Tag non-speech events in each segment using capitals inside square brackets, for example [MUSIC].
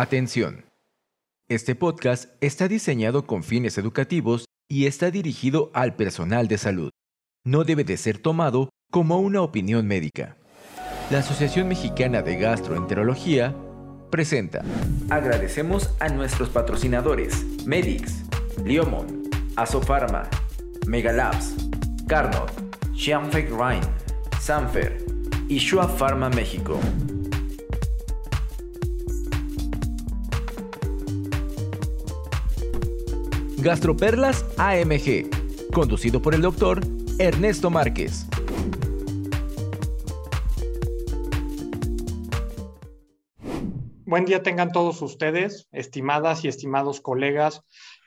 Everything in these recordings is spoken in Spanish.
Atención. Este podcast está diseñado con fines educativos y está dirigido al personal de salud. No debe de ser tomado como una opinión médica. La Asociación Mexicana de Gastroenterología presenta. Agradecemos a nuestros patrocinadores Medix, Liomon, Asofarma, Megalabs, Carnot, Xianfeng Rhine, Sanfer y Shua Pharma México. Gastroperlas AMG, conducido por el doctor Ernesto Márquez. Buen día tengan todos ustedes, estimadas y estimados colegas.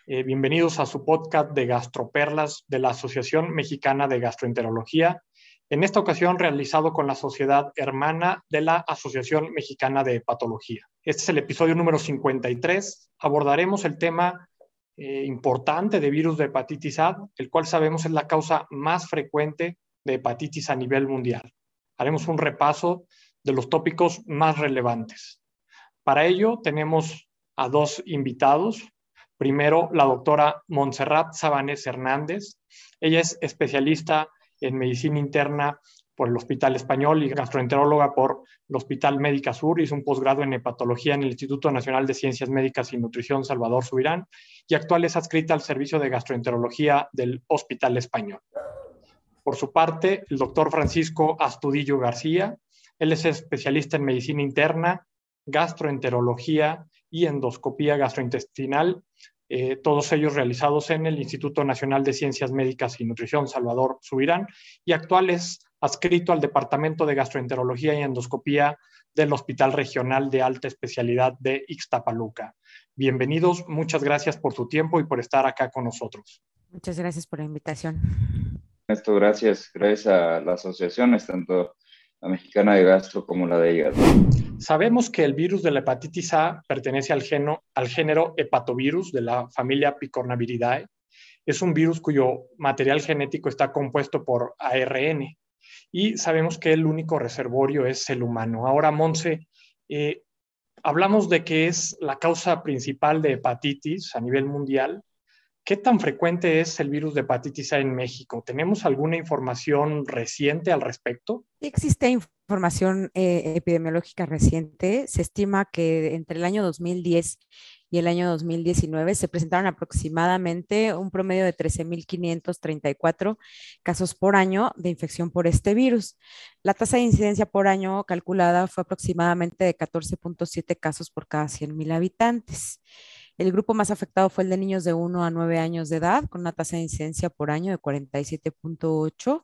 Eh, bienvenidos a su podcast de Gastroperlas de la Asociación Mexicana de Gastroenterología. En esta ocasión realizado con la sociedad hermana de la Asociación Mexicana de Hepatología. Este es el episodio número 53. Abordaremos el tema eh, importante de virus de hepatitis A, el cual sabemos es la causa más frecuente de hepatitis a nivel mundial. Haremos un repaso de los tópicos más relevantes. Para ello tenemos a dos invitados. Primero, la doctora Montserrat Sabanés Hernández. Ella es especialista en medicina interna por el Hospital Español y gastroenteróloga por el Hospital Médica Sur. Hizo un posgrado en hepatología en el Instituto Nacional de Ciencias Médicas y Nutrición Salvador Subirán y actual es adscrita al servicio de gastroenterología del Hospital Español. Por su parte, el doctor Francisco Astudillo García. Él es especialista en medicina interna, gastroenterología y endoscopía gastrointestinal eh, todos ellos realizados en el Instituto Nacional de Ciencias Médicas y Nutrición Salvador Subirán y actual es adscrito al Departamento de Gastroenterología y Endoscopía del Hospital Regional de Alta Especialidad de Ixtapaluca. Bienvenidos, muchas gracias por su tiempo y por estar acá con nosotros. Muchas gracias por la invitación. Esto, gracias. Gracias a las asociaciones, tanto la mexicana de gastro como la de hígado. Sabemos que el virus de la hepatitis A pertenece al, al género hepatovirus de la familia Picornaviridae. Es un virus cuyo material genético está compuesto por ARN y sabemos que el único reservorio es el humano. Ahora, Monse, eh, hablamos de que es la causa principal de hepatitis a nivel mundial. ¿Qué tan frecuente es el virus de hepatitis A en México? ¿Tenemos alguna información reciente al respecto? Existe información eh, epidemiológica reciente. Se estima que entre el año 2010 y el año 2019 se presentaron aproximadamente un promedio de 13.534 casos por año de infección por este virus. La tasa de incidencia por año calculada fue aproximadamente de 14.7 casos por cada 100.000 habitantes. El grupo más afectado fue el de niños de 1 a 9 años de edad, con una tasa de incidencia por año de 47.8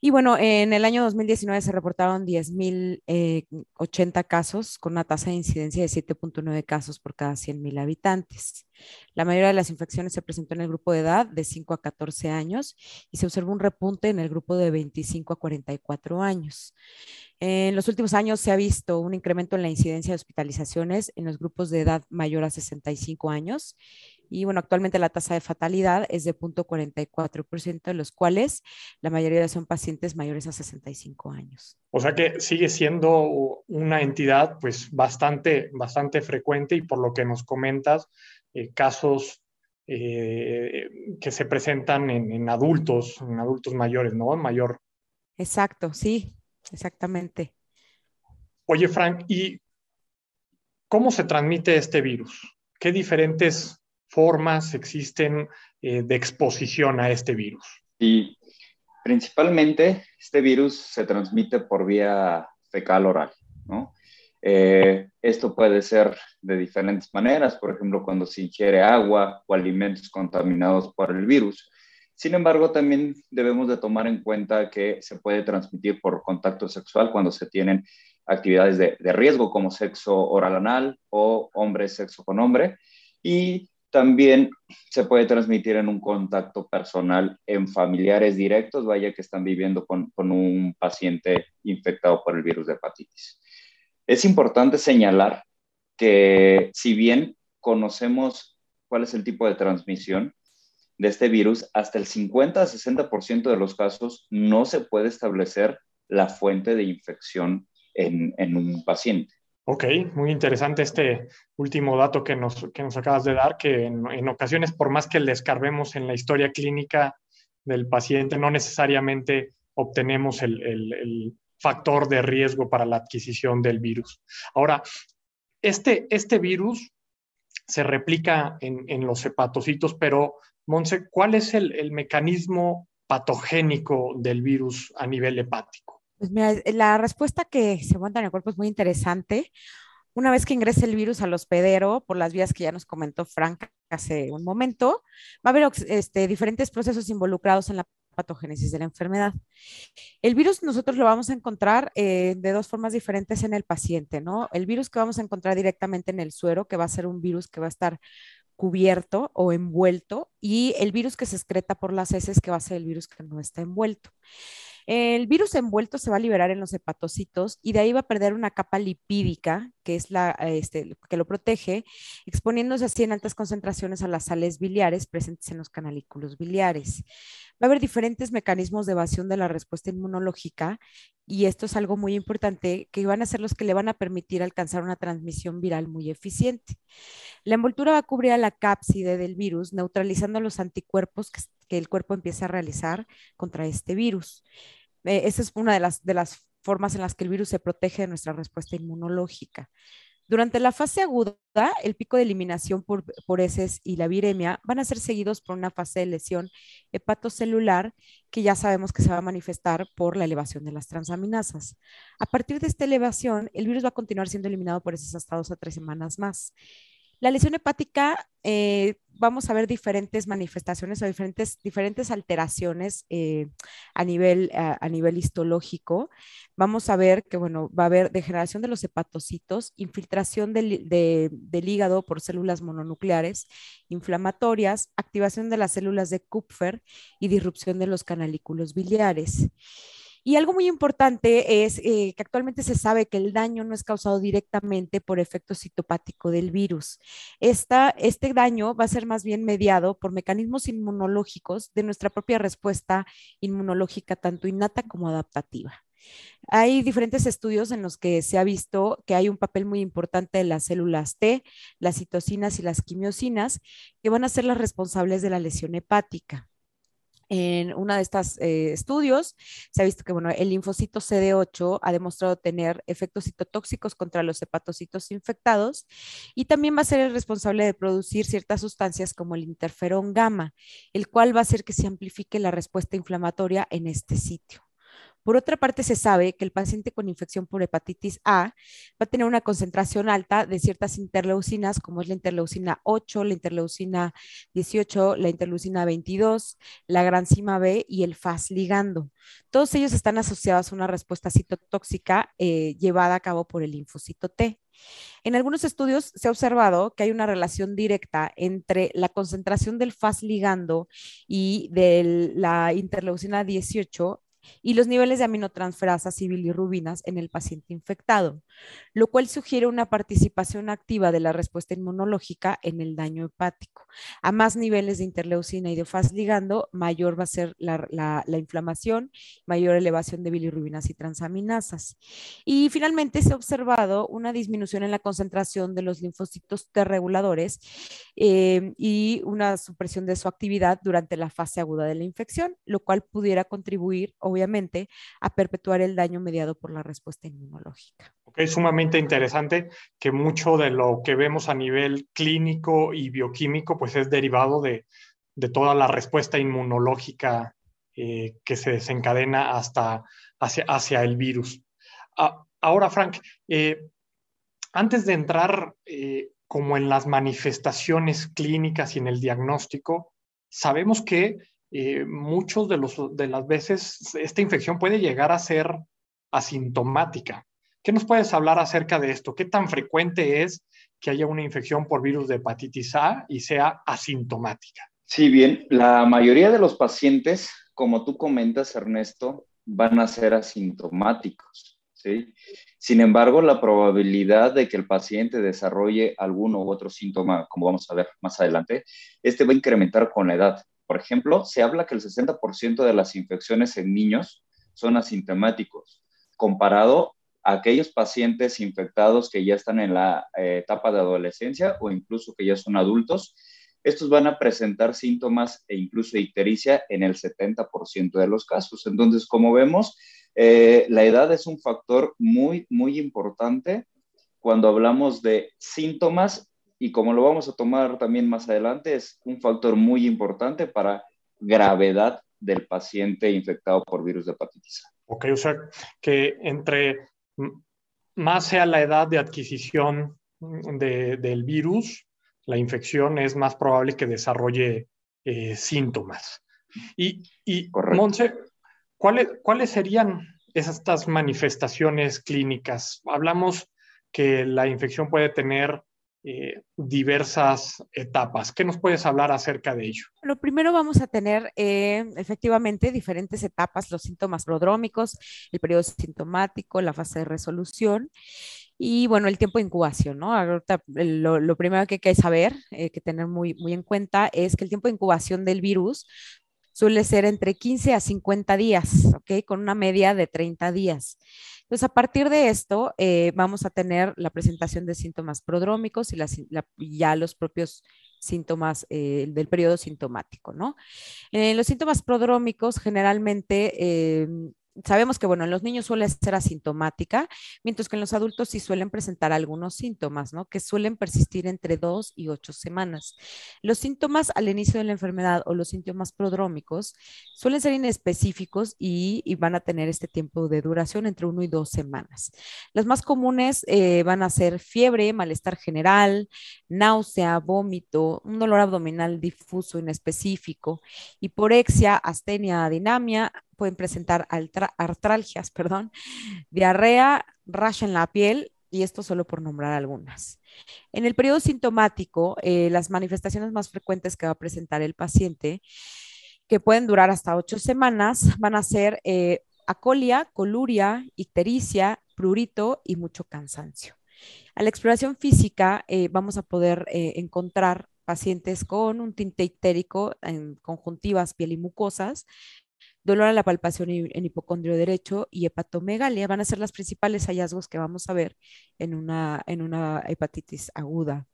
y bueno, en el año 2019 se reportaron 10.080 eh, casos con una tasa de incidencia de 7.9 casos por cada 100.000 habitantes. La mayoría de las infecciones se presentó en el grupo de edad de 5 a 14 años y se observó un repunte en el grupo de 25 a 44 años. En los últimos años se ha visto un incremento en la incidencia de hospitalizaciones en los grupos de edad mayor a 65 años y bueno, actualmente la tasa de fatalidad es de 0.44%, de los cuales la mayoría son pacientes mayores a 65 años. O sea que sigue siendo una entidad pues bastante, bastante frecuente y por lo que nos comentas, eh, casos eh, que se presentan en, en, adultos, en adultos mayores, ¿no? Mayor. Exacto, sí, exactamente. Oye, Frank, ¿y cómo se transmite este virus? ¿Qué diferentes formas existen eh, de exposición a este virus? Y principalmente este virus se transmite por vía fecal oral, ¿no? Eh, esto puede ser de diferentes maneras, por ejemplo, cuando se ingiere agua o alimentos contaminados por el virus. Sin embargo, también debemos de tomar en cuenta que se puede transmitir por contacto sexual cuando se tienen actividades de, de riesgo como sexo oral anal o hombre sexo con hombre. Y también se puede transmitir en un contacto personal en familiares directos, vaya que están viviendo con, un paciente infectado por el virus de hepatitis. Es importante señalar que si bien conocemos cuál es el tipo de transmisión de este virus, hasta el 50 a 60% de los casos no se puede establecer la fuente de infección en, en un paciente. Ok, muy interesante este último dato que nos, que nos acabas de dar, que en, ocasiones, por más que le escarbemos en la historia clínica del paciente, no necesariamente obtenemos el, factor de riesgo para la adquisición del virus. Ahora, este, este virus se replica en, los hepatocitos, pero, Monse, ¿cuál es el mecanismo patogénico del virus a nivel hepático? Pues mira, la respuesta que se aguanta en el cuerpo es muy interesante. Una vez que ingrese el virus al hospedero, por las vías que ya nos comentó Frank hace un momento, va a haber este, diferentes procesos involucrados en la patogénesis de la enfermedad. El virus nosotros lo vamos a encontrar eh, de dos formas diferentes en el paciente, ¿no? El virus que vamos a encontrar directamente en el suero, que va a ser un virus que va a estar cubierto o envuelto, y el virus que se excreta por las heces, que va a ser el virus que no está envuelto. El virus envuelto se va a liberar en los hepatocitos y de ahí va a perder una capa lipídica, que es la este, que lo protege, exponiéndose así en altas concentraciones a las sales biliares presentes en los canalículos biliares. Va a haber diferentes mecanismos de evasión de la respuesta inmunológica y esto es algo muy importante que van a ser los que le van a permitir alcanzar una transmisión viral muy eficiente. La envoltura va a cubrir a la cápside del virus, neutralizando los anticuerpos que, el cuerpo empieza a realizar contra este virus. Eh, esa es una de las, de las formas en las que el virus se protege de nuestra respuesta inmunológica. Durante la fase aguda, el pico de eliminación por, por heces y la viremia van a ser seguidos por una fase de lesión hepatocelular que ya sabemos que se va a manifestar por la elevación de las transaminasas. A partir de esta elevación, el virus va a continuar siendo eliminado por heces hasta dos a tres semanas más. La lesión hepática, eh, vamos a ver diferentes manifestaciones o diferentes, diferentes alteraciones eh, a, nivel, a, nivel histológico. Vamos a ver que, bueno, va a haber degeneración de los hepatocitos, infiltración del, del hígado por células mononucleares inflamatorias, activación de las células de Kupfer y disrupción de los canalículos biliares. Y algo muy importante es eh, que actualmente se sabe que el daño no es causado directamente por efecto citopático del virus. Este daño va a ser más bien mediado por mecanismos inmunológicos de nuestra propia respuesta inmunológica, tanto innata como adaptativa. Hay diferentes estudios en los que se ha visto que hay un papel muy importante de las células T, las citocinas y las quimiosinas, que van a ser las responsables de la lesión hepática en uno de estos eh, estudios se ha visto que bueno, el linfocito CD8 ha demostrado tener efectos citotóxicos contra los hepatocitos infectados y también va a ser el responsable de producir ciertas sustancias como el interferón gamma, el cual va a hacer que se amplifique la respuesta inflamatoria en este sitio. Por otra parte, se sabe que el paciente con infección por hepatitis A va a tener una concentración alta de ciertas interleucinas, como es la interleucina 8, la interleucina 18, la interleucina 22, la granzima B y el FAS ligando. Todos ellos están asociados a una respuesta citotóxica eh, llevada a cabo por el linfocito T. En algunos estudios se ha observado que hay una relación directa entre la concentración del FAS ligando y de la interleucina 18 y los niveles de aminotransferasas y bilirrubinas en el paciente infectado, lo cual sugiere una participación activa de la respuesta inmunológica en el daño hepático. A más niveles de interleucina y de faz ligando, mayor va a ser la, inflamación, mayor elevación de bilirrubinas y transaminasas. Y finalmente se ha observado una disminución en la concentración de los linfocitos T reguladores eh, y una supresión de su actividad durante la fase aguda de la infección, lo cual pudiera contribuir, obviamente, a perpetuar el daño mediado por la respuesta inmunológica. Es sumamente interesante que mucho de lo que vemos a nivel clínico y bioquímico pues es derivado de, toda la respuesta inmunológica eh, que se desencadena hasta hacia, hacia el virus. Ah, ahora, Frank, eh, antes de entrar eh, como en las manifestaciones clínicas y en el diagnóstico, sabemos que eh, muchos de, los, de las veces esta infección puede llegar a ser asintomática. ¿Qué nos puedes hablar acerca de esto? ¿Qué tan frecuente es que haya una infección por virus de hepatitis A y sea asintomática? Sí, bien, la mayoría de los pacientes, como tú comentas, Ernesto, van a ser asintomáticos. ¿sí? Sin embargo, la probabilidad de que el paciente desarrolle alguno u otro síntoma, como vamos a ver más adelante, este va a incrementar con la edad. Por ejemplo, se habla que el 60% de las infecciones en niños son asintomáticos, comparado aquellos pacientes infectados que ya están en la eh, etapa de adolescencia o incluso que ya son adultos. Estos van a presentar síntomas e incluso ictericia en el 70% de los casos. Entonces, como vemos, eh, la edad es un factor muy, muy importante cuando hablamos de síntomas y como lo vamos a tomar también más adelante, es un factor muy importante para gravedad del paciente infectado por virus de hepatitis A. Ok, o sea que entre más sea la edad de adquisición del virus, la infección es más probable que desarrolle eh, síntomas. Y, y Monse, ¿cuáles, ¿cuáles serían estas manifestaciones clínicas? Hablamos que la infección puede tener eh, diversas etapas. ¿Qué nos puedes hablar acerca de ello? Lo primero vamos a tener eh, efectivamente diferentes etapas, los síntomas prodrómicos, el periodo sintomático, la fase de resolución y bueno, el tiempo de incubación, ¿no? Ahorita lo, primero que hay que saber, eh, que tener muy, muy en cuenta es que el tiempo de incubación del virus suele ser entre 15 a 50 días, ¿ok? Con una media de 30 días. Entonces, a partir de esto, eh, vamos a tener la presentación de síntomas prodrómicos y ya los propios síntomas eh, del periodo sintomático, ¿no? los síntomas prodrómicos generalmente em, sabemos que, bueno, en los niños suele ser asintomática, mientras que en los adultos sí suelen presentar algunos síntomas, ¿no? Que suelen persistir entre dos y ocho semanas. Los síntomas al inicio de la enfermedad o los síntomas prodrómicos suelen ser inespecíficos y, van a tener este tiempo de duración entre uno y dos semanas. Los más comunes eh, van a ser fiebre, malestar general, náusea, vómito, un dolor abdominal difuso, inespecífico, hiporexia, astenia, dinamia, pueden presentar artralgias, [LAUGHS] perdón, diarrea, rash en la piel, y esto solo por nombrar algunas. En el periodo sintomático, eh, las manifestaciones más frecuentes que va a presentar el paciente, que pueden durar hasta ocho semanas, van a ser eh, acolia, coluria, ictericia, prurito y mucho cansancio. A la exploración física eh, vamos a poder encontrar pacientes con un tinte ictérico en conjuntivas, piel y mucosas, dolor a la palpación en hipocondrio derecho y hepatomegalia van a ser los principales hallazgos que vamos a ver en una, en una hepatitis aguda.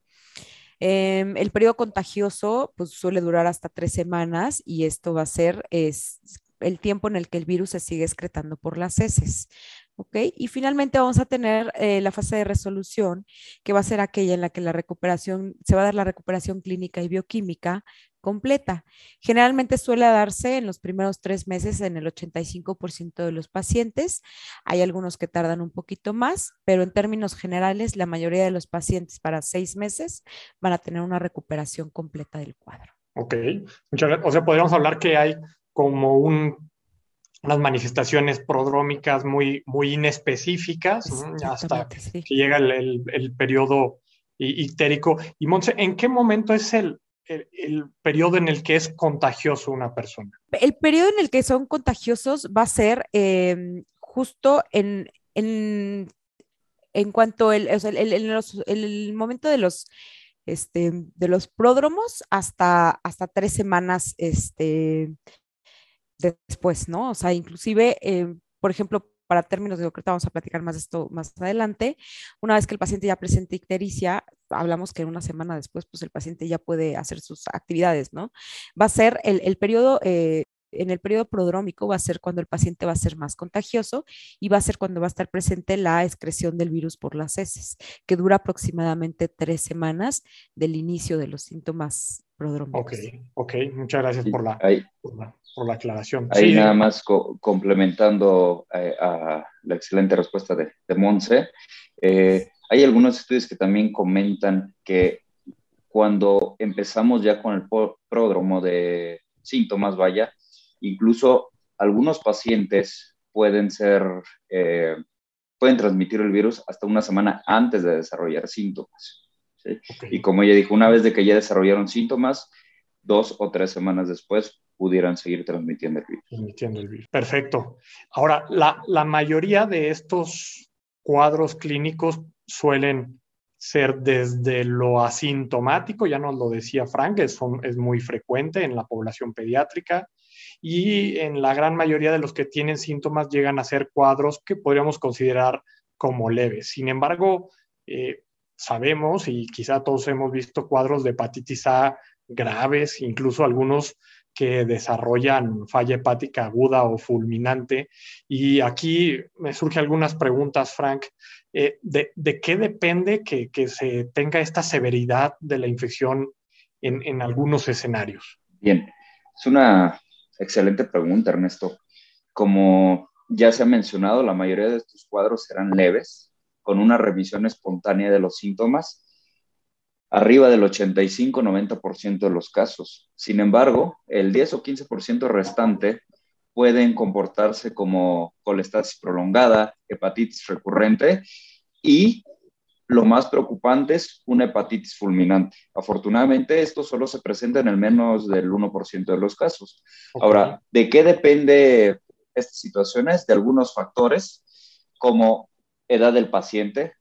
Em, el periodo contagioso pues, suele durar hasta tres semanas y esto va a ser es, el tiempo en el que el virus se sigue excretando por las heces. ¿Ok? Y finalmente vamos a tener eh, la fase de resolución, que va a ser aquella en la que la recuperación, se va a dar la recuperación clínica y bioquímica completa. Generalmente suele darse en los primeros tres meses en el 85% de los pacientes. Hay algunos que tardan un poquito más, pero en términos generales, la mayoría de los pacientes para seis meses van a tener una recuperación completa del cuadro. Ok, muchas gracias. O sea, podríamos hablar que hay como un unas manifestaciones prodrómicas muy, muy inespecíficas hasta que llega el, periodo ictérico. Y Monse, ¿en qué momento es el, el, periodo en el que es contagioso una persona? El periodo en el que son contagiosos va a ser em, justo en, en, en, cuanto el, el, momento de los, este, de los pródromos hasta, hasta tres semanas este, después, ¿no? O sea, inclusive, eh, por ejemplo, para términos de ahorita vamos a platicar más de esto más adelante, una vez que el paciente ya presenta ictericia, hablamos que una semana después, pues el paciente ya puede hacer sus actividades, ¿no? Va a ser el, el periodo eh, en el periodo prodrómico va a ser cuando el paciente va a ser más contagioso y va a ser cuando va a estar presente la excreción del virus por las heces, que dura aproximadamente tres semanas del inicio de los síntomas prodrómicos. Ok, ok, muchas gracias por la, por la, aclaración. Ahí nada más complementando eh, a la excelente respuesta de, de Monse, eh, hay algunos estudios que también comentan que cuando empezamos ya con el pródromo de síntomas, vaya, Incluso algunos pacientes pueden ser, eh, pueden transmitir el virus hasta una semana antes de desarrollar síntomas. Y como ella dijo, una vez de que ya desarrollaron síntomas, dos o tres semanas después pudieran seguir transmitiendo el virus. Transmitiendo el virus. Perfecto. Ahora, la, la mayoría de estos cuadros clínicos suelen ser desde lo asintomático, ya nos lo decía Frank, es, es muy frecuente en la población pediátrica, y en la gran mayoría de los que tienen síntomas llegan a ser cuadros que podríamos considerar como leves. Sin embargo, eh, sabemos y quizá todos hemos visto cuadros de hepatitis A graves, incluso algunos que desarrollan falla hepática aguda o fulminante. Y aquí me surgen algunas preguntas, Frank. Eh, de, qué depende que, se tenga esta severidad de la infección en, en algunos escenarios? Bien, es una excelente pregunta, Ernesto. Como ya se ha mencionado, la mayoría de estos cuadros serán leves, con una revisión espontánea de los síntomas arriba del 85-90% de los casos. Sin embargo, el 10 o 15% restante pueden comportarse como colestasis prolongada, hepatitis recurrente y lo más preocupante es una hepatitis fulminante. Afortunadamente, esto solo se presenta en el menos del 1% de los casos. Ahora, ¿de qué depende estas situaciones? De algunos factores como edad del paciente,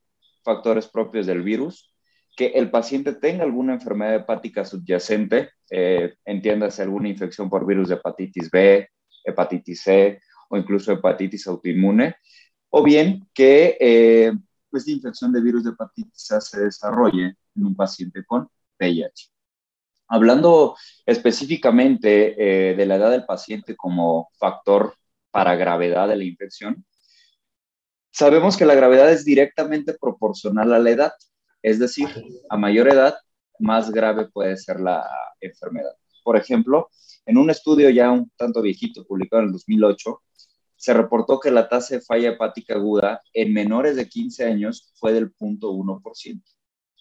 factores propios del virus, que el paciente tenga alguna enfermedad hepática subyacente, eh, entiéndase alguna infección por virus de hepatitis B, hepatitis C o incluso hepatitis autoinmune, o bien que eh, esta infección de virus de hepatitis A se desarrolle en un paciente con VIH. Hablando específicamente eh, de la edad del paciente como factor para gravedad de la infección, sabemos que la gravedad es directamente proporcional a la edad. Es decir, a mayor edad, más grave puede ser la enfermedad. Por ejemplo, en un estudio ya un tanto viejito, publicado en el 2008, se reportó que la tasa de falla hepática aguda en menores de 15 años fue del 0.1%,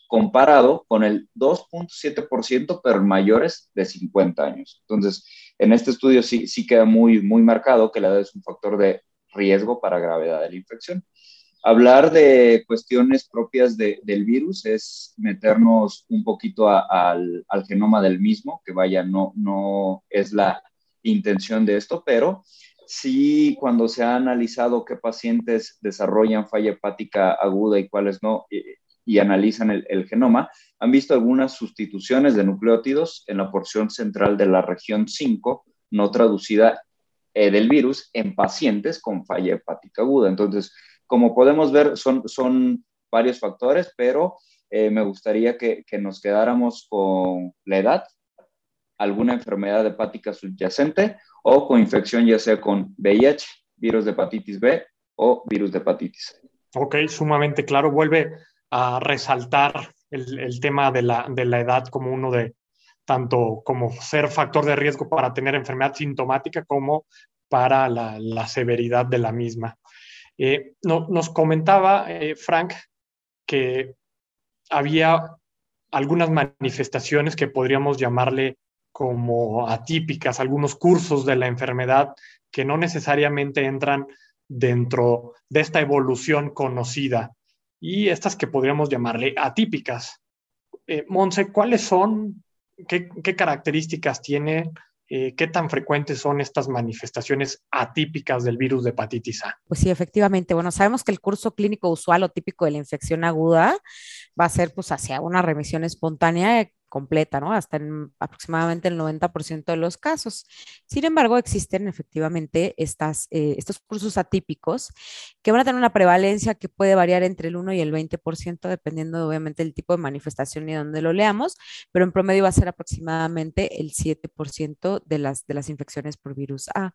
comparado con el 2.7%, pero en mayores de 50 años. Entonces, en este estudio sí, sí queda muy, muy marcado que la edad es un factor de riesgo para gravedad de la infección. Hablar de cuestiones propias del virus es meternos un poquito al, genoma del mismo, que vaya, no, no es la intención de esto, pero sí cuando se ha analizado qué pacientes desarrollan falla hepática aguda y cuáles no, y, analizan el, genoma, han visto algunas sustituciones de nucleótidos en la porción central de la región 5, no traducida eh, del virus, en pacientes con falla hepática aguda. Entonces, como podemos ver, son, son varios factores, pero eh, me gustaría que, que, nos quedáramos con la edad, alguna enfermedad hepática subyacente o con infección ya sea con VIH, virus de hepatitis B o virus de hepatitis. Ok, sumamente claro. Vuelve a resaltar el, el tema de la, de la edad como uno de, tanto como ser factor de riesgo para tener enfermedad sintomática como para la, la severidad de la misma. Eh, nos comentaba eh, Frank que había algunas manifestaciones que podríamos llamarle como atípicas, algunos cursos de la enfermedad que no necesariamente entran dentro de esta evolución conocida y estas que podríamos llamarle atípicas. Eh, Monse, ¿cuáles son, qué, características tiene eh, ¿qué tan frecuentes son estas manifestaciones atípicas del virus de hepatitis A? Pues sí, efectivamente. Bueno, sabemos que el curso clínico usual o típico de la infección aguda va a ser pues hacia una remisión espontánea completa, ¿no? Hasta en aproximadamente el 90% de los casos. Sin embargo, existen efectivamente estas, eh, estos cursos atípicos que van a tener una prevalencia que puede variar entre el 1 y el 20%, dependiendo obviamente del tipo de manifestación y donde lo leamos, pero en promedio va a ser aproximadamente el 7% de las, de las infecciones por virus A.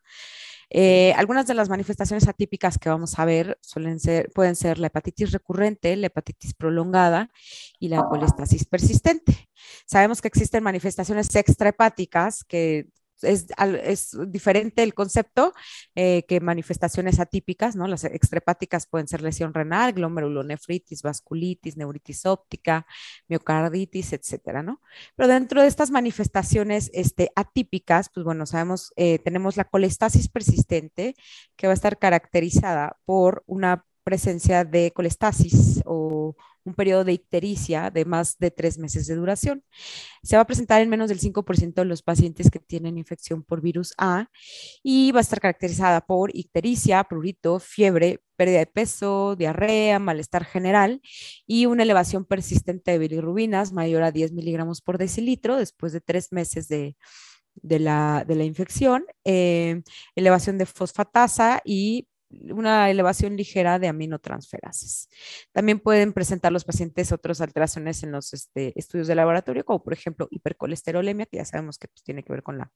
Eh, algunas de las manifestaciones atípicas que vamos a ver suelen ser, pueden ser la hepatitis recurrente, la hepatitis prolongada y la colestasis persistente. Sabemos que existen manifestaciones extrahepáticas que es, es, diferente el concepto eh, que manifestaciones atípicas, ¿no? Las extrahepáticas pueden ser lesión renal, glomerulonefritis, vasculitis, neuritis óptica, miocarditis, etcétera, ¿no? Pero dentro de estas manifestaciones este, atípicas, pues bueno, sabemos, eh, tenemos la colestasis persistente que va a estar caracterizada por una presencia de colestasis o un periodo de ictericia de más de tres meses de duración. Se va a presentar en menos del 5% de los pacientes que tienen infección por virus A y va a estar caracterizada por ictericia, prurito, fiebre, pérdida de peso, diarrea, malestar general y una elevación persistente de bilirrubinas mayor a 10 miligramos por decilitro después de tres meses de, la, infección, eh, elevación de fosfatasa y una elevación ligera de aminotransferases. También pueden presentar los pacientes otras alteraciones en los este, estudios de laboratorio, como por ejemplo hipercolesterolemia, que ya sabemos que pues, tiene que ver con la,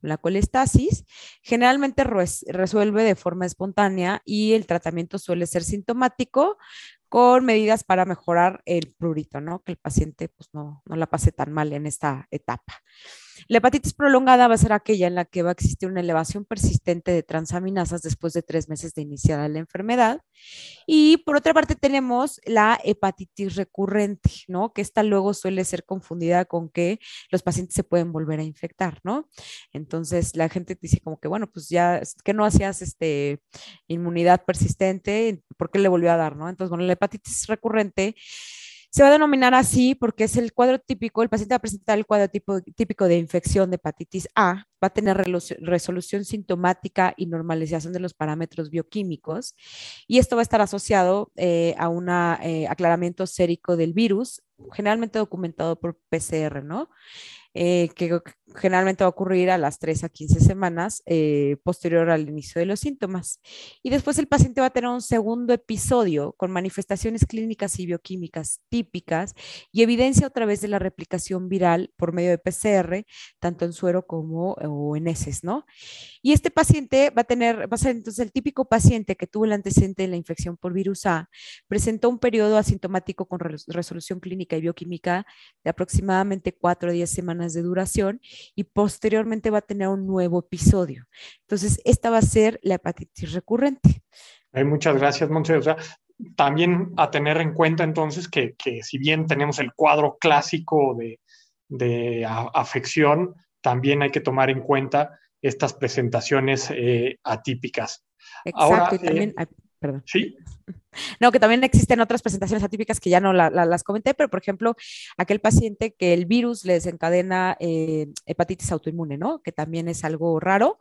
la colestasis. Generalmente resuelve de forma espontánea y el tratamiento suele ser sintomático con medidas para mejorar el prurito, ¿no? Que el paciente pues, no, no la pase tan mal en esta etapa. La hepatitis prolongada va a ser aquella en la que va a existir una elevación persistente de transaminasas después de tres meses de iniciada la enfermedad. Y por otra parte tenemos la hepatitis recurrente, ¿no? Que esta luego suele ser confundida con que los pacientes se pueden volver a infectar, ¿no? Entonces la gente dice como que, bueno, pues ya, que no hacías este, inmunidad persistente? ¿Por qué le volvió a dar, no? Entonces, bueno, la hepatitis recurrente se va a denominar así porque es el cuadro típico, el paciente va a presentar el cuadro típico de infección de hepatitis A, va a tener resolución sintomática y normalización de los parámetros bioquímicos y esto va a estar asociado eh, a un eh, aclaramiento sérico del virus, generalmente documentado por PCR, ¿no? Eh, que generalmente va a ocurrir a las 3 a 15 semanas eh, posterior al inicio de los síntomas. Y después el paciente va a tener un segundo episodio con manifestaciones clínicas y bioquímicas típicas y evidencia otra vez de la replicación viral por medio de PCR, tanto en suero como o en heces, ¿no? Y este paciente va a tener, va a ser entonces el típico paciente que tuvo el antecedente de la infección por virus A, presentó un periodo asintomático con resolución clínica y bioquímica de aproximadamente 4 a 10 semanas de duración y posteriormente va a tener un nuevo episodio. Entonces, esta va a ser la hepatitis recurrente. muchas gracias, Monse. O sea, también a tener en cuenta entonces que, si bien tenemos el cuadro clásico de, de afección, también hay que tomar en cuenta estas presentaciones eh, atípicas. Exacto, y también, eh, perdón. Sí. [LAUGHS] No, que también existen otras presentaciones atípicas que ya no las comenté, pero por ejemplo, aquel paciente que el virus le desencadena eh, hepatitis autoinmune, ¿no? Que también es algo raro,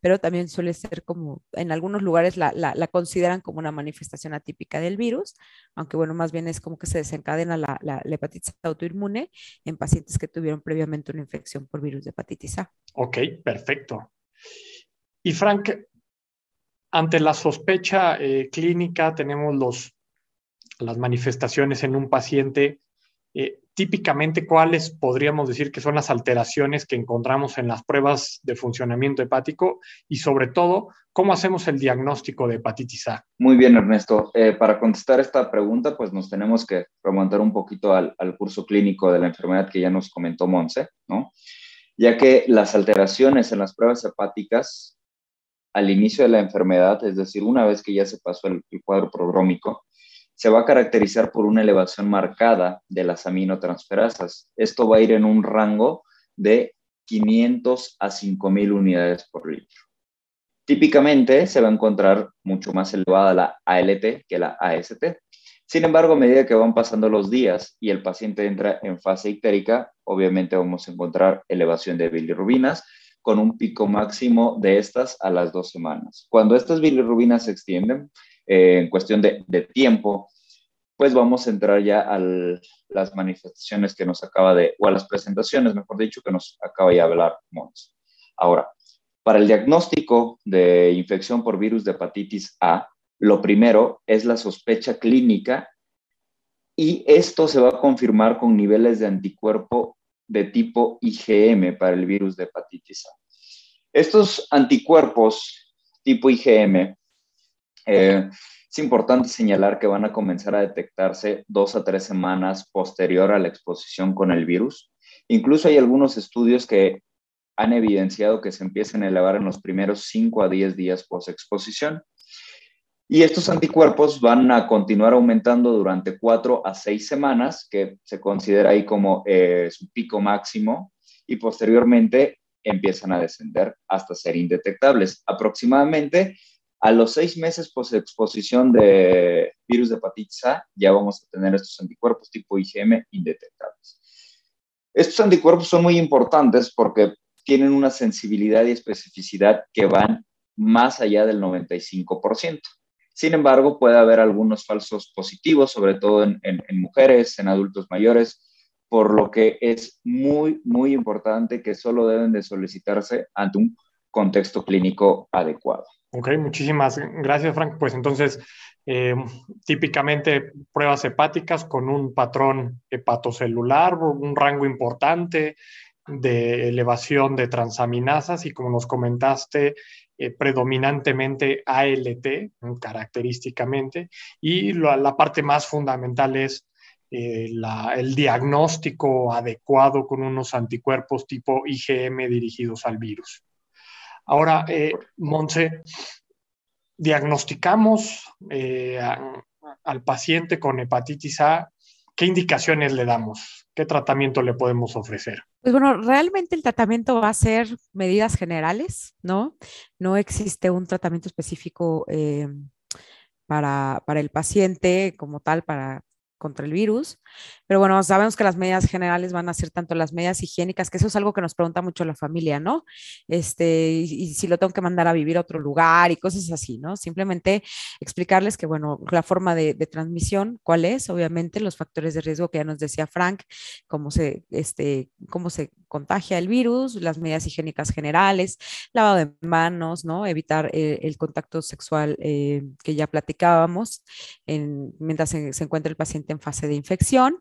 pero también suele ser como, en algunos lugares la, la, consideran como una manifestación atípica del virus, aunque bueno, más bien es como que se desencadena la, la hepatitis autoinmune en pacientes que tuvieron previamente una infección por virus de hepatitis A. Ok, perfecto. Y Frank, ante la sospecha eh, clínica tenemos los, las manifestaciones en un paciente. Eh, típicamente, ¿cuáles podríamos decir que son las alteraciones que encontramos en las pruebas de funcionamiento hepático? Y sobre todo, ¿cómo hacemos el diagnóstico de hepatitis A? Muy bien, Ernesto. Eh, para contestar esta pregunta, pues nos tenemos que remontar un poquito al, al curso clínico de la enfermedad que ya nos comentó Monse, ¿no? Ya que las alteraciones en las pruebas hepáticas al inicio de la enfermedad, es decir, una vez que ya se pasó el, cuadro prodrómico, se va a caracterizar por una elevación marcada de las aminotransferasas. Esto va a ir en un rango de 500 a 5000 unidades por litro. Típicamente se va a encontrar mucho más elevada la ALT que la AST. Sin embargo, a medida que van pasando los días y el paciente entra en fase ictérica, obviamente vamos a encontrar elevación de bilirrubinas, con un pico máximo de estas a las dos semanas. Cuando estas bilirrubinas se extienden eh, en cuestión de, tiempo, pues vamos a entrar ya a las manifestaciones que nos acaba de, o a las presentaciones, mejor dicho, que nos acaba de hablar Mons. Ahora, para el diagnóstico de infección por virus de hepatitis A, lo primero es la sospecha clínica y esto se va a confirmar con niveles de anticuerpo de tipo IgM para el virus de hepatitis A. Estos anticuerpos tipo IgM, eh, es importante señalar que van a comenzar a detectarse dos a tres semanas posterior a la exposición con el virus. Incluso hay algunos estudios que han evidenciado que se empiezan a elevar en los primeros 5 a 10 días post-exposición. Y estos anticuerpos van a continuar aumentando durante cuatro a seis semanas, que se considera ahí como eh, su pico máximo, y posteriormente empiezan a descender hasta ser indetectables. Aproximadamente a los seis meses post-exposición de virus de hepatitis A, ya vamos a tener estos anticuerpos tipo IgM indetectables. Estos anticuerpos son muy importantes porque tienen una sensibilidad y especificidad que van más allá del 95%. Sin embargo, puede haber algunos falsos positivos, sobre todo en, mujeres, en adultos mayores, por lo que es muy, muy importante que solo deben de solicitarse ante un contexto clínico adecuado. Ok, muchísimas gracias, Frank. Pues entonces, eh, típicamente pruebas hepáticas con un patrón hepatocelular, un rango importante de elevación de transaminasas y como nos comentaste, eh, predominantemente ALT, característicamente, y la parte más fundamental es eh, el diagnóstico adecuado con unos anticuerpos tipo IgM dirigidos al virus. Ahora, eh, Monse, diagnosticamos eh, al paciente con hepatitis A, ¿qué indicaciones le damos? ¿Qué tratamiento le podemos ofrecer? Pues bueno, realmente el tratamiento va a ser medidas generales, ¿no? No existe un tratamiento específico eh, para, para, el paciente como tal, para contra el virus. Pero bueno, sabemos que las medidas generales van a ser tanto las medidas higiénicas, que eso es algo que nos pregunta mucho la familia, ¿no? Este, y, si lo tengo que mandar a vivir a otro lugar y cosas así, ¿no? Simplemente explicarles que, bueno, la forma de, transmisión, ¿cuál es? Obviamente los factores de riesgo que ya nos decía Frank, cómo se, este, cómo se contagia el virus, las medidas higiénicas generales, lavado de manos, ¿no? Evitar eh, el contacto sexual eh, que ya platicábamos en, mientras se, se encuentra el paciente en fase de infección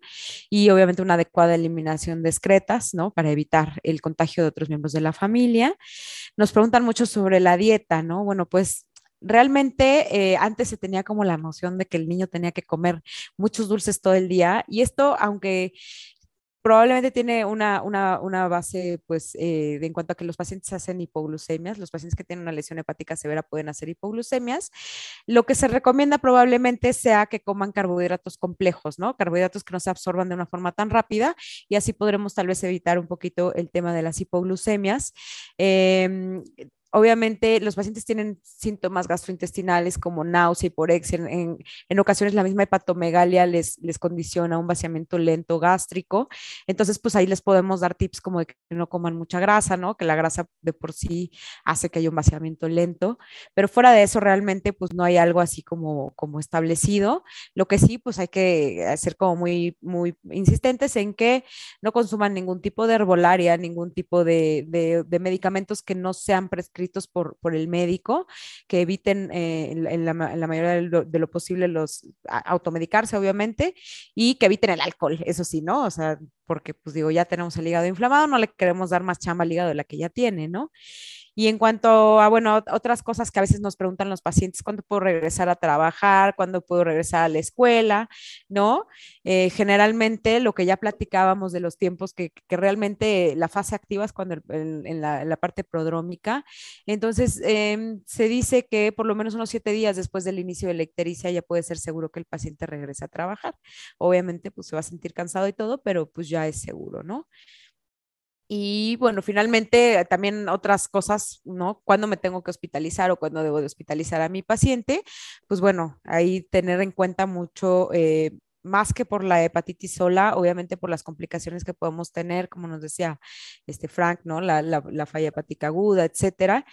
y obviamente una adecuada eliminación de excretas, ¿no? Para evitar el contagio de otros miembros de la familia. Nos preguntan mucho sobre la dieta, ¿no? Bueno, pues realmente eh, antes se tenía como la noción de que el niño tenía que comer muchos dulces todo el día y esto, aunque probablemente tiene una, una, una base, pues, eh, en cuanto a que los pacientes hacen hipoglucemias, los pacientes que tienen una lesión hepática severa pueden hacer hipoglucemias. Lo que se recomienda probablemente sea que coman carbohidratos complejos, ¿no? Carbohidratos que no se absorban de una forma tan rápida y así podremos tal vez evitar un poquito el tema de las hipoglucemias. Eh, Obviamente los pacientes tienen síntomas gastrointestinales como náusea, hiporexia, en, en, ocasiones la misma hepatomegalia les, les condiciona un vaciamiento lento gástrico, entonces pues ahí les podemos dar tips como de que no coman mucha grasa, ¿no? Que la grasa de por sí hace que haya un vaciamiento lento, pero fuera de eso realmente pues no hay algo así como, como establecido, lo que sí pues hay que ser como muy, muy insistentes en que no consuman ningún tipo de herbolaria, ningún tipo de, de, de medicamentos que no sean prescritos por, por el médico, que eviten eh, en, la, mayoría de lo, posible los automedicarse, obviamente, y que eviten el alcohol, eso sí, ¿no? O sea, porque pues digo, ya tenemos el hígado inflamado, no le queremos dar más chamba al hígado de la que ya tiene, ¿no? Y en cuanto a, bueno, otras cosas que a veces nos preguntan los pacientes, ¿cuándo puedo regresar a trabajar? ¿Cuándo puedo regresar a la escuela? ¿No? Eh, generalmente lo que ya platicábamos de los tiempos, que, que realmente la fase activa es cuando en, la, parte prodrómica. Entonces, em, se dice que por lo menos unos siete días después del inicio de la ictericia ya puede ser seguro que el paciente regrese a trabajar. Obviamente, pues se va a sentir cansado y todo, pero pues ya es seguro, ¿no? Y bueno, finalmente también otras cosas, ¿no? Cuando me tengo que hospitalizar o cuando debo de hospitalizar a mi paciente, pues bueno, ahí tener en cuenta mucho eh, más que por la hepatitis sola, obviamente por las complicaciones que podemos tener, como nos decía este Frank, ¿no? La, la, falla hepática aguda, etcétera.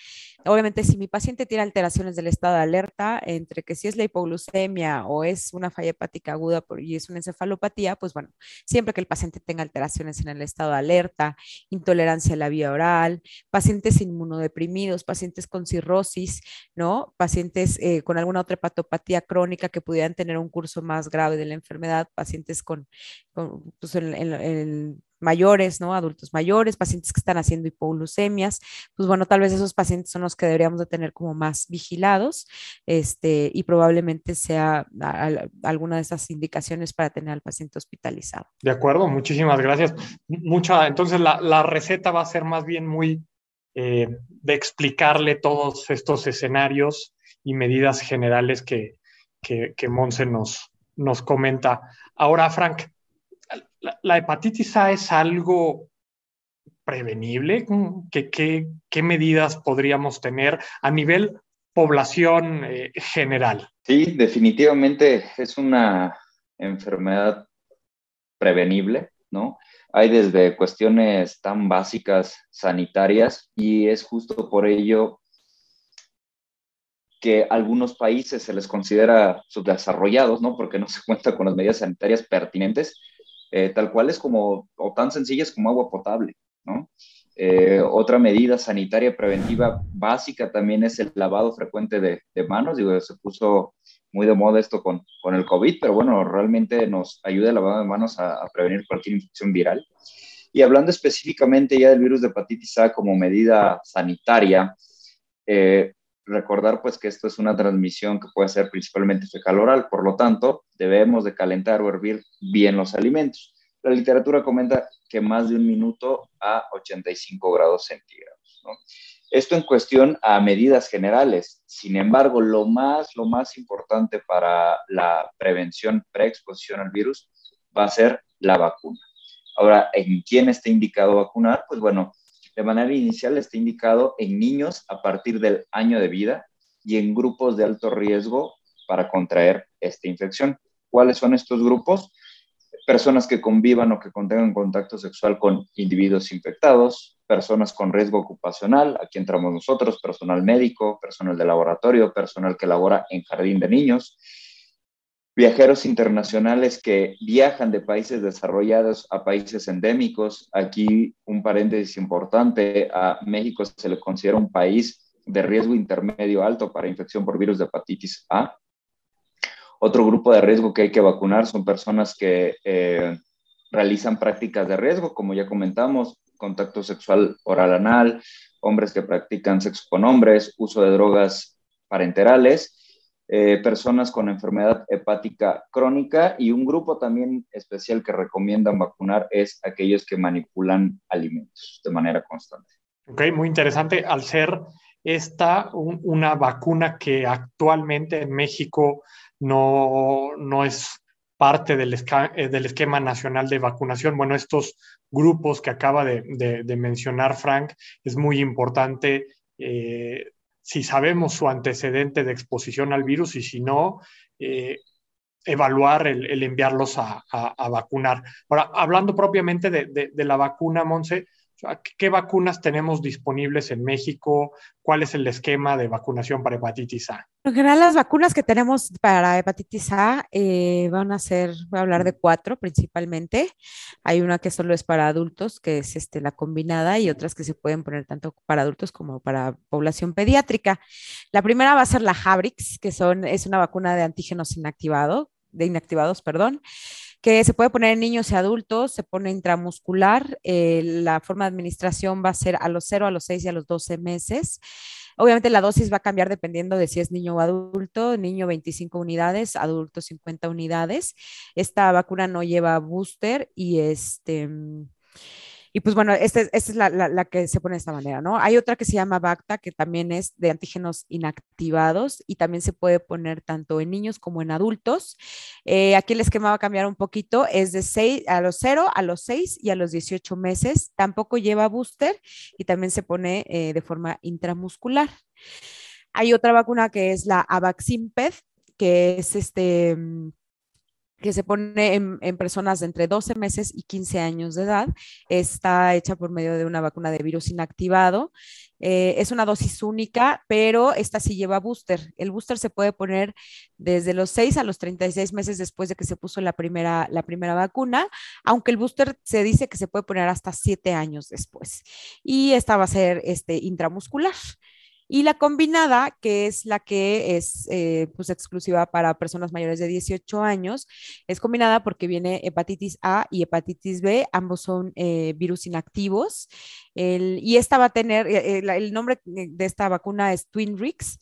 Obviamente, si mi paciente tiene alteraciones del estado de alerta, entre que si es la hipoglucemia o es una falla hepática aguda y es una encefalopatía, pues bueno, siempre que el paciente tenga alteraciones en el estado de alerta, intolerancia a la vía oral, pacientes inmunodeprimidos, pacientes con cirrosis, ¿no? Pacientes eh, con alguna otra hepatopatía crónica que pudieran tener un curso más grave de la enfermedad pacientes con, pues, mayores, ¿no? Adultos mayores, pacientes que están haciendo hipoglucemias, pues bueno, tal vez esos pacientes son los que deberíamos de tener como más vigilados, este, y probablemente sea alguna de esas indicaciones para tener al paciente hospitalizado. De acuerdo, muchísimas gracias. Mucha, entonces la, receta va a ser más bien muy eh, de explicarle todos estos escenarios y medidas generales que, que, que Monse nos, nos comenta. Ahora, Frank, ¿la, hepatitis A es algo prevenible? ¿Qué, medidas podríamos tener a nivel población eh, general? Sí, definitivamente es una enfermedad prevenible, ¿no? Hay desde cuestiones tan básicas sanitarias y es justo por ello que algunos países se les considera subdesarrollados, ¿no? Porque no se cuenta con las medidas sanitarias pertinentes, eh, tal cual es como, o tan sencillas como agua potable, ¿no? Eh, otra medida sanitaria preventiva básica también es el lavado frecuente de, manos. Digo, se puso muy de moda esto con, con, el COVID, pero bueno, realmente nos ayuda el lavado de manos a, prevenir cualquier infección viral. Y hablando específicamente ya del virus de hepatitis A como medida sanitaria, eh, recordar pues que esto es una transmisión que puede ser principalmente fecal oral, por lo tanto, debemos de calentar o hervir bien los alimentos. La literatura comenta que más de un minuto a 85 grados centígrados. Esto en cuestión a medidas generales. Sin embargo, lo más, lo más importante para la prevención preexposición al virus va a ser la vacuna. Ahora, ¿en quién está indicado vacunar? Pues bueno, de manera inicial está indicado en niños a partir del año de vida y en grupos de alto riesgo para contraer esta infección. ¿Cuáles son estos grupos? personas que convivan o que contengan contacto sexual con individuos infectados, personas con riesgo ocupacional, aquí entramos nosotros, personal médico, personal de laboratorio, personal que labora en jardín de niños, viajeros internacionales que viajan de países desarrollados a países endémicos. Aquí un paréntesis importante, a México se le considera un país de riesgo intermedio alto para infección por virus de hepatitis A. Otro grupo de riesgo que hay que vacunar son personas que eh, realizan prácticas de riesgo, como ya comentamos, contacto sexual oral anal, hombres que practican sexo con hombres, uso de drogas parenterales, eh, personas con enfermedad hepática crónica y un grupo también especial que recomiendan vacunar es aquellos que manipulan alimentos de manera constante. Ok, muy interesante. Al ser esta una vacuna que actualmente en México no, no es parte del, eh, del, esquema nacional de vacunación. Bueno, estos grupos que acaba de, mencionar Frank, es muy importante eh, si sabemos su antecedente de exposición al virus y si no, eh, evaluar el, enviarlos a, vacunar. Ahora, hablando propiamente de, de la vacuna, Monse, ¿Qué vacunas tenemos disponibles en México? ¿Cuál es el esquema de vacunación para hepatitis A? En general, las vacunas que tenemos para hepatitis A eh, van a ser, voy a hablar de cuatro principalmente. Hay una que solo es para adultos, que es este, la combinada, y otras que se pueden poner tanto para adultos como para población pediátrica. La primera va a ser la Habrix, que son, es una vacuna de antígenos inactivado, de inactivados, perdón que se puede poner en niños y adultos, se pone intramuscular. Eh, la forma de administración va a ser a los 0, a los 6 y a los 12 meses. Obviamente la dosis va a cambiar dependiendo de si es niño o adulto, niño 25 unidades, adulto 50 unidades. Esta vacuna no lleva booster y este y pues bueno, esta, es la, que se pone de esta manera, ¿no? Hay otra que se llama Bacta, que también es de antígenos inactivados y también se puede poner tanto en niños como en adultos. Eh, aquí el esquema va a cambiar un poquito, es de 6 a los 0, a los 6 y a los 18 meses. Tampoco lleva booster y también se pone eh, de forma intramuscular. Hay otra vacuna que es la Avaximped, que es este mm, que se pone en, personas de entre 12 meses y 15 años de edad. Está hecha por medio de una vacuna de virus inactivado. Eh, es una dosis única, pero esta sí lleva booster. El booster se puede poner desde los 6 a los 36 meses después de que se puso la primera, la primera vacuna, aunque el booster se dice que se puede poner hasta 7 años después. Y esta va a ser este, intramuscular. Y la combinada, que es la que es eh, pues exclusiva para personas mayores de 18 años, es combinada porque viene hepatitis A y hepatitis B, ambos son eh, virus inactivos. y esta va a tener, eh, el nombre de esta vacuna es Twinrix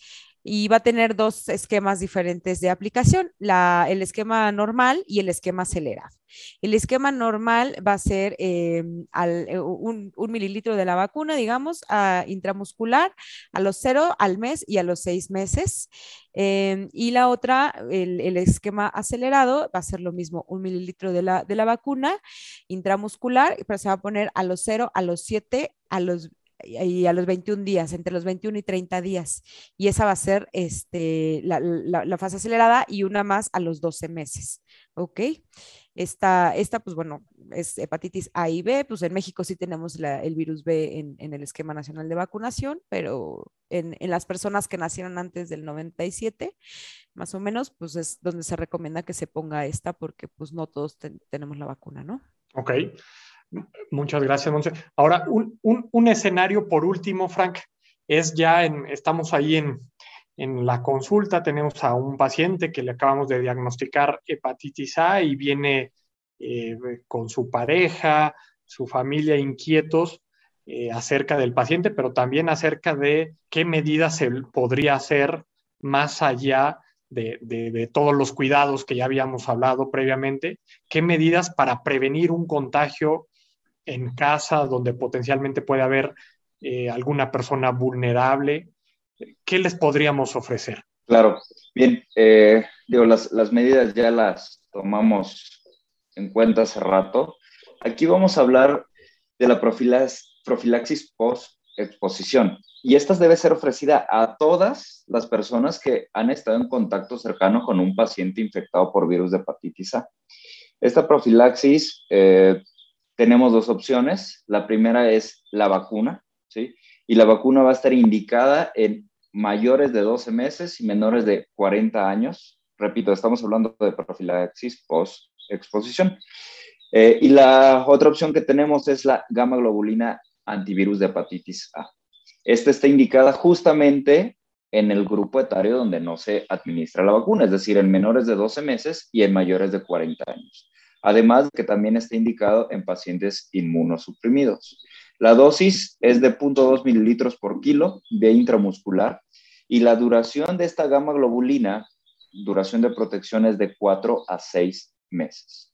y va a tener dos esquemas diferentes de aplicación, el esquema normal y el esquema acelerado. El esquema normal va a ser em, eh, un, mililitro de la vacuna, digamos, intramuscular a los cero al mes y a los seis meses. Em, y la otra, el, esquema acelerado, va a ser lo mismo, un mililitro de la, de la vacuna intramuscular, pero se va a poner a los cero, a los siete, a los y a los 21 días, entre los 21 y 30 días. Y esa va a ser este, la, fase acelerada y una más a los 12 meses. ¿Ok? Esta, esta, pues bueno, es hepatitis A y B. Pues en México sí tenemos el virus B en, en, el esquema nacional de vacunación, pero en, en, las personas que nacieron antes del 97, más o menos, pues es donde se recomienda que se ponga esta porque pues no todos tenemos la vacuna, ¿no? Ok. Muchas gracias, Monse. Ahora, un, un, escenario por último, Frank, es ya estamos ahí en, en la consulta, tenemos a un paciente que le acabamos de diagnosticar hepatitis A y viene eh, con su pareja, su familia inquietos eh, acerca del paciente, pero también acerca de qué medidas se podría hacer más allá de, todos los cuidados que ya habíamos hablado previamente, qué medidas para prevenir un contagio en casa donde potencialmente puede haber eh, alguna persona vulnerable, ¿qué les podríamos ofrecer? Claro, bien, eh, digo, las, las medidas ya las tomamos en cuenta hace rato. Aquí vamos a hablar de la profilaxis post-exposición. Y esta debe ser ofrecida a todas las personas que han estado en contacto cercano con un paciente infectado por virus de hepatitis A. Esta profilaxis, eh, tenemos dos opciones. La primera es la vacuna, ¿sí? Y la vacuna va a estar indicada en mayores de 12 meses y menores de 40 años. Repito, estamos hablando de profilaxis post-exposición. Eh, y la otra opción que tenemos es la gamma globulina antivirus de hepatitis A. Esta está indicada justamente en el grupo etario donde no se administra la vacuna, es decir, en menores de 12 meses y en mayores de 40 años. Además que también está indicado en pacientes inmunosuprimidos. La dosis es de 0.2 mililitros por kilo de intramuscular y la duración de esta gamma globulina, duración de protección es de 4 a 6 meses.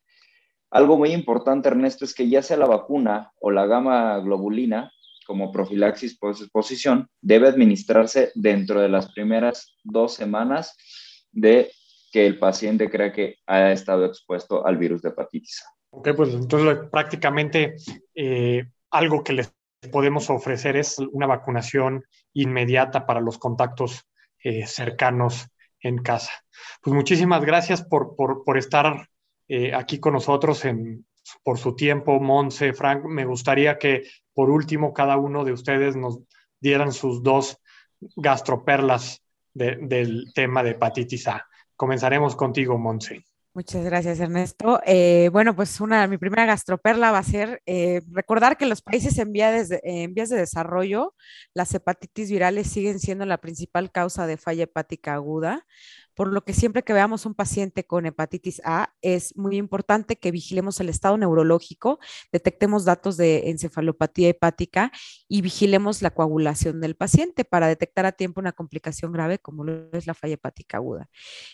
Algo muy importante, Ernesto, es que ya sea la vacuna o la gamma globulina, como profilaxis por exposición debe administrarse dentro de las primeras dos semanas de que el paciente crea que ha estado expuesto al virus de hepatitis A. Ok, pues entonces prácticamente eh, algo que les podemos ofrecer es una vacunación inmediata para los contactos eh, cercanos en casa. Pues muchísimas gracias por, por, por estar eh, aquí con nosotros en, por su tiempo, Monse, Frank. Me gustaría que por último cada uno de ustedes nos dieran sus dos gastroperlas del tema de hepatitis A. Comenzaremos contigo, Monse. Muchas gracias, Ernesto. Eh, bueno, pues una, mi primera gastroperla va a ser eh, recordar que los países en, en vías de desarrollo, las hepatitis virales siguen siendo la principal causa de falla hepática aguda por lo que siempre que veamos un paciente con hepatitis A es muy importante que vigilemos el estado neurológico, detectemos datos de encefalopatía hepática y vigilemos la coagulación del paciente para detectar a tiempo una complicación grave como es la falla hepática aguda.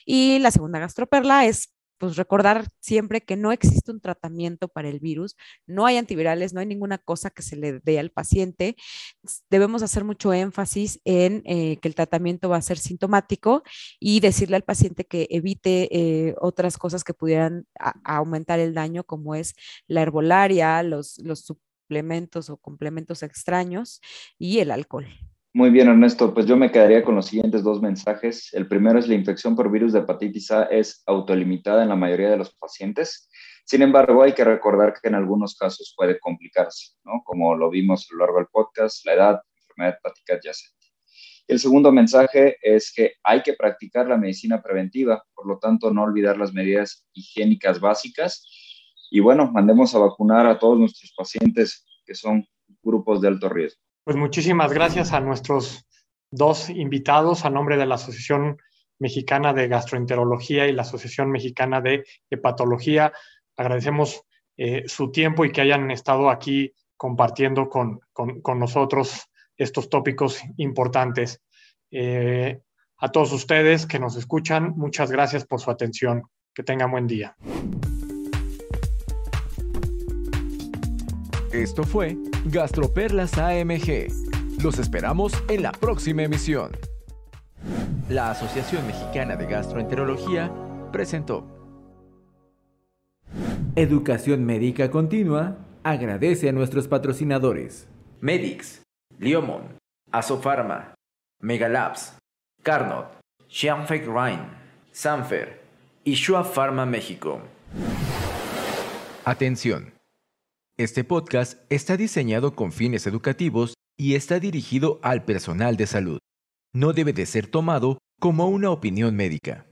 Y la segunda gastroperla es pues recordar siempre que no existe un tratamiento para el virus, no hay antivirales, no hay ninguna cosa que se le dé al paciente. Debemos hacer mucho énfasis en eh, que el tratamiento va a ser sintomático y decirle al paciente que evite eh, otras cosas que pudieran aumentar el daño, como es la herbolaria, los, los suplementos o complementos extraños y el alcohol. Muy bien, Ernesto. Pues yo me quedaría con los siguientes dos mensajes. El primero es la infección por virus de hepatitis A es autolimitada en la mayoría de los pacientes. Sin embargo, hay que recordar que en algunos casos puede complicarse, ¿no? Como lo vimos a lo largo del podcast, la edad, enfermedad hepática adyacente. El segundo mensaje es que hay que practicar la medicina preventiva, por lo tanto, no olvidar las medidas higiénicas básicas. Y bueno, mandemos a vacunar a todos nuestros pacientes que son grupos de alto riesgo. Pues muchísimas gracias a nuestros dos invitados a nombre de la Asociación Mexicana de Gastroenterología y la Asociación Mexicana de Hepatología. Agradecemos eh, su tiempo y que hayan estado aquí compartiendo con, nosotros estos tópicos importantes. Eh, a todos ustedes que nos escuchan, muchas gracias por su atención. Que tengan buen día. Esto fue Gastroperlas AMG. Los esperamos en la próxima emisión. La Asociación Mexicana de Gastroenterología presentó. Educación Médica Continua agradece a nuestros patrocinadores. Medix, Liomon, Asofarma, Megalabs, Carnot, Xianfeng Rhine, Sanfer y Shua Pharma México. Atención. Este podcast está diseñado con fines educativos y está dirigido al personal de salud. No debe de ser tomado como una opinión médica.